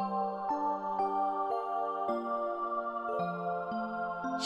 Música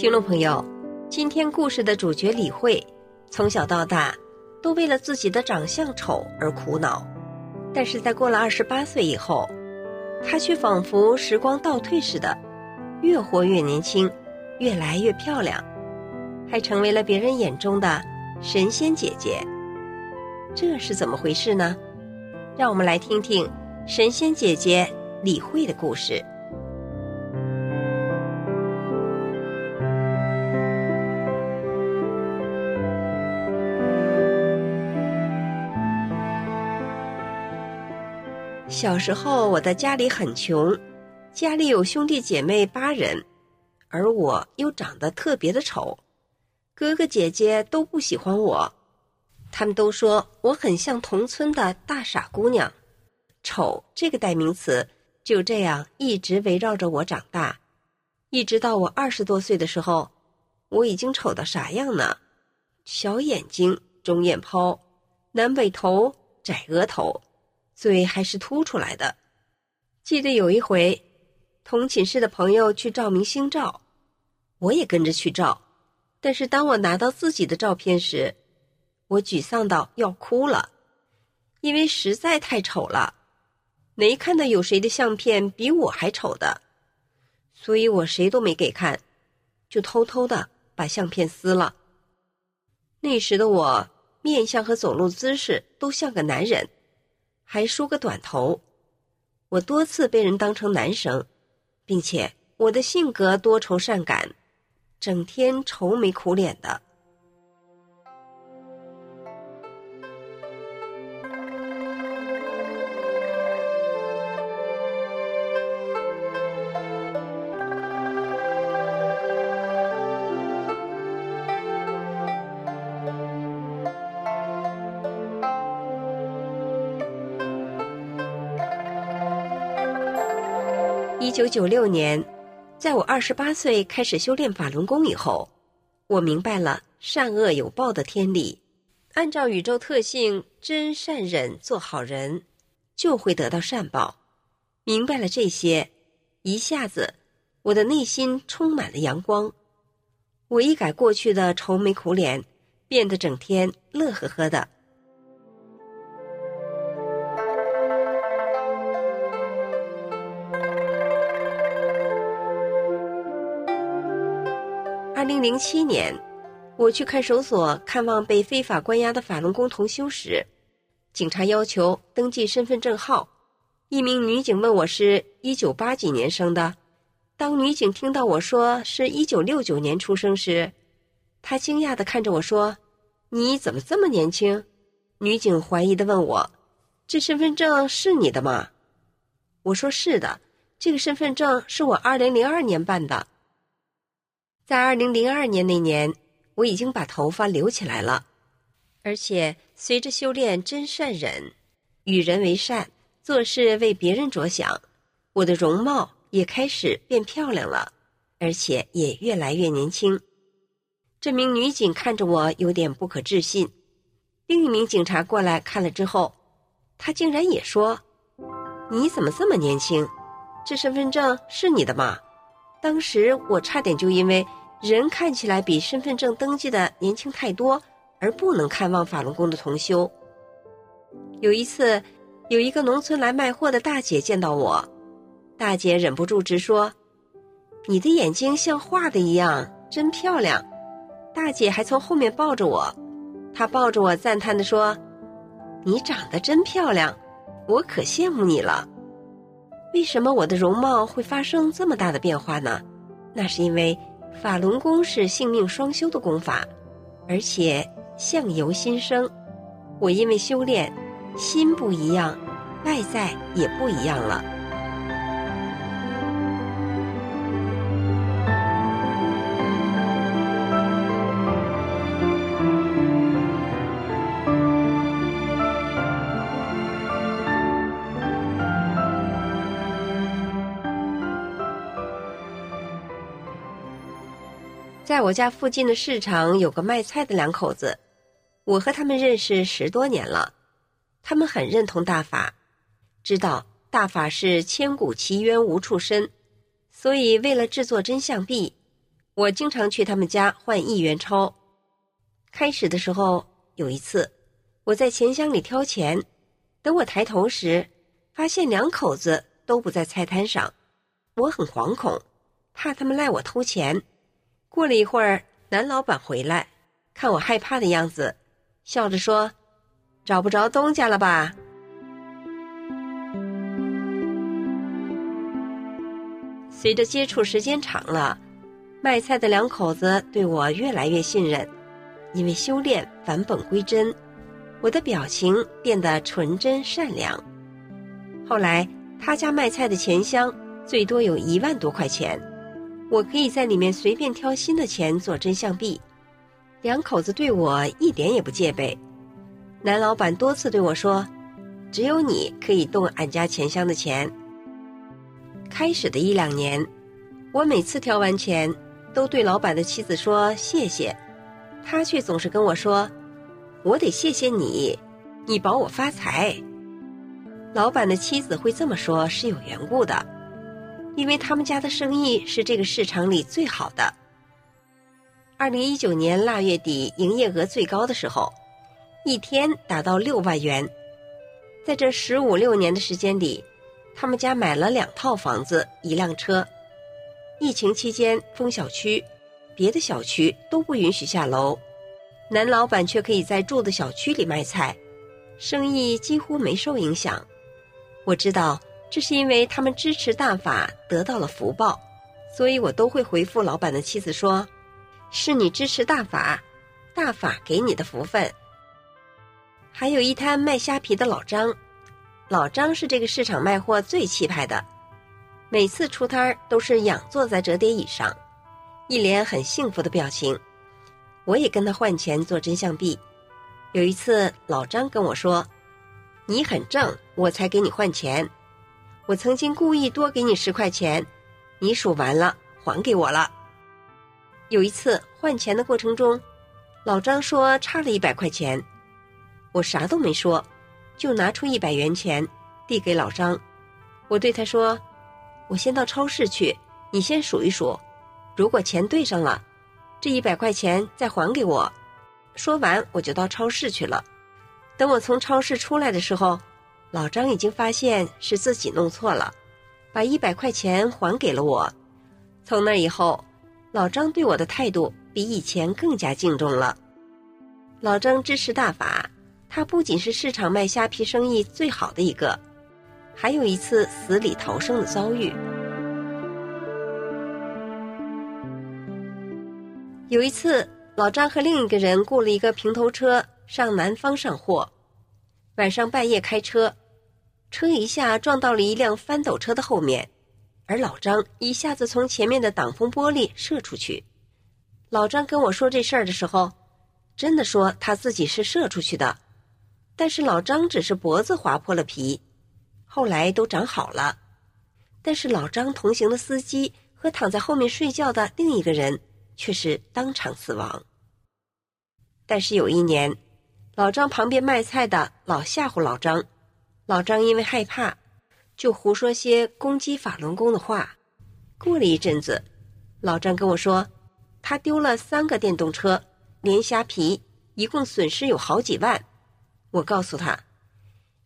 听众朋友，今天故事的主角李慧，从小到大都为了自己的长相丑而苦恼，但是在过了二十八岁以后，她却仿佛时光倒退似的，越活越年轻，越来越漂亮，还成为了别人眼中的神仙姐姐。这是怎么回事呢？让我们来听听神仙姐姐李慧的故事。小时候，我的家里很穷，家里有兄弟姐妹八人，而我又长得特别的丑，哥哥姐姐都不喜欢我，他们都说我很像同村的大傻姑娘。丑这个代名词就这样一直围绕着我长大，一直到我二十多岁的时候，我已经丑到啥样呢？小眼睛、中眼泡、南北头、窄额头。嘴还是凸出来的。记得有一回，同寝室的朋友去照明星照，我也跟着去照。但是当我拿到自己的照片时，我沮丧到要哭了，因为实在太丑了，没看到有谁的相片比我还丑的，所以我谁都没给看，就偷偷的把相片撕了。那时的我，面相和走路姿势都像个男人。还梳个短头，我多次被人当成男生，并且我的性格多愁善感，整天愁眉苦脸的。一九九六年，在我二十八岁开始修炼法轮功以后，我明白了善恶有报的天理，按照宇宙特性真善忍做好人，就会得到善报。明白了这些，一下子我的内心充满了阳光，我一改过去的愁眉苦脸，变得整天乐呵呵的。零零七年，我去看守所看望被非法关押的法轮功同修时，警察要求登记身份证号。一名女警问我是一九八几年生的。当女警听到我说是一九六九年出生时，她惊讶地看着我说：“你怎么这么年轻？”女警怀疑地问我：“这身份证是你的吗？”我说：“是的，这个身份证是我二零零二年办的。”在二零零二年那年，我已经把头发留起来了，而且随着修炼真善忍，与人为善，做事为别人着想，我的容貌也开始变漂亮了，而且也越来越年轻。这名女警看着我有点不可置信，另一名警察过来看了之后，他竟然也说：“你怎么这么年轻？这身份证是你的吗？”当时我差点就因为。人看起来比身份证登记的年轻太多，而不能看望法轮功的同修。有一次，有一个农村来卖货的大姐见到我，大姐忍不住直说：“你的眼睛像画的一样，真漂亮。”大姐还从后面抱着我，她抱着我赞叹地说：“你长得真漂亮，我可羡慕你了。”为什么我的容貌会发生这么大的变化呢？那是因为法轮功是性命双修的功法，而且相由心生。我因为修炼，心不一样，外在也不一样了。在我家附近的市场有个卖菜的两口子，我和他们认识十多年了。他们很认同大法，知道大法是千古奇冤无处伸，所以为了制作真相币，我经常去他们家换一元钞。开始的时候，有一次我在钱箱里挑钱，等我抬头时，发现两口子都不在菜摊上，我很惶恐，怕他们赖我偷钱。过了一会儿，男老板回来，看我害怕的样子，笑着说：“找不着东家了吧？”随着接触时间长了，卖菜的两口子对我越来越信任，因为修炼返本归真，我的表情变得纯真善良。后来，他家卖菜的钱箱最多有一万多块钱。我可以在里面随便挑新的钱做真相币，两口子对我一点也不戒备。男老板多次对我说：“只有你可以动俺家钱箱的钱。”开始的一两年，我每次挑完钱，都对老板的妻子说谢谢，他却总是跟我说：“我得谢谢你，你保我发财。”老板的妻子会这么说，是有缘故的。因为他们家的生意是这个市场里最好的。二零一九年腊月底，营业额最高的时候，一天达到六万元。在这十五六年的时间里，他们家买了两套房子、一辆车。疫情期间封小区，别的小区都不允许下楼，男老板却可以在住的小区里卖菜，生意几乎没受影响。我知道。这是因为他们支持大法得到了福报，所以我都会回复老板的妻子说：“是你支持大法，大法给你的福分。”还有一摊卖虾皮的老张，老张是这个市场卖货最气派的，每次出摊儿都是仰坐在折叠椅上，一脸很幸福的表情。我也跟他换钱做真相币。有一次，老张跟我说：“你很正，我才给你换钱。”我曾经故意多给你十块钱，你数完了还给我了。有一次换钱的过程中，老张说差了一百块钱，我啥都没说，就拿出一百元钱递给老张。我对他说：“我先到超市去，你先数一数，如果钱对上了，这一百块钱再还给我。”说完我就到超市去了。等我从超市出来的时候。老张已经发现是自己弄错了，把一百块钱还给了我。从那以后，老张对我的态度比以前更加敬重了。老张支持大法，他不仅是市场卖虾皮生意最好的一个，还有一次死里逃生的遭遇。有一次，老张和另一个人雇了一个平头车上南方上货，晚上半夜开车。车一下撞到了一辆翻斗车的后面，而老张一下子从前面的挡风玻璃射出去。老张跟我说这事儿的时候，真的说他自己是射出去的，但是老张只是脖子划破了皮，后来都长好了。但是老张同行的司机和躺在后面睡觉的另一个人却是当场死亡。但是有一年，老张旁边卖菜的老吓唬老张。老张因为害怕，就胡说些攻击法轮功的话。过了一阵子，老张跟我说，他丢了三个电动车，连虾皮一共损失有好几万。我告诉他：“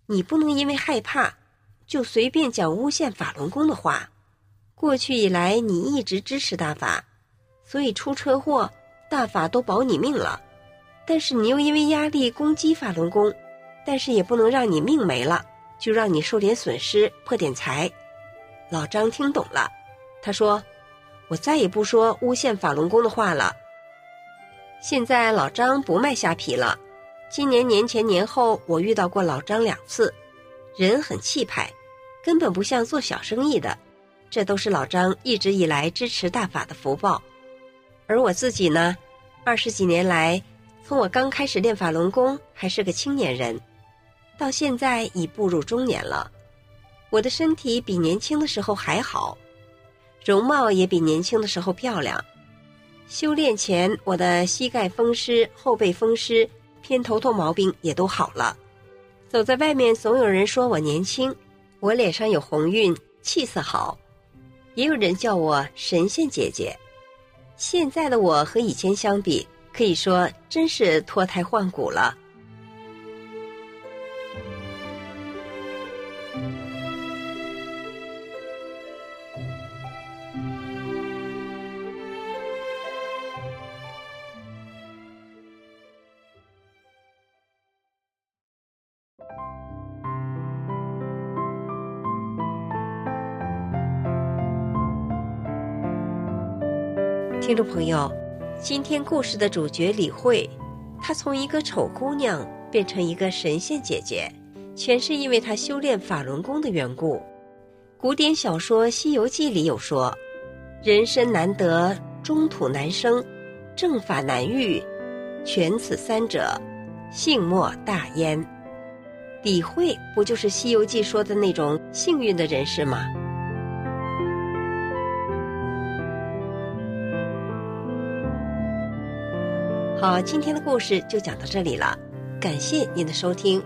你不能因为害怕，就随便讲诬陷法轮功的话。过去以来，你一直支持大法，所以出车祸，大法都保你命了。但是你又因为压力攻击法轮功，但是也不能让你命没了，就让你受点损失，破点财。”老张听懂了，他说：“我再也不说诬陷法轮功的话了。”现在老张不卖虾皮了。今年年前年后，我遇到过老张两次，人很气派，根本不像做小生意的。这都是老张一直以来支持大法的福报。而我自己呢，二十几年来，从我刚开始练法轮功还是个青年人，到现在已步入中年了。我的身体比年轻的时候还好，容貌也比年轻的时候漂亮。修炼前，我的膝盖风湿、后背风湿、偏头痛毛病也都好了。走在外面，总有人说我年轻，我脸上有红晕，气色好，也有人叫我神仙姐姐。现在的我和以前相比，可以说真是脱胎换骨了。听众朋友，今天故事的主角李慧，她从一个丑姑娘变成一个神仙姐姐，全是因为她修炼法轮功的缘故。古典小说《西游记》里有说：“人身难得，中土难生，正法难遇，全此三者，幸莫大焉。”李慧不就是《西游记》说的那种幸运的人士吗？好，今天的故事就讲到这里了，感谢您的收听。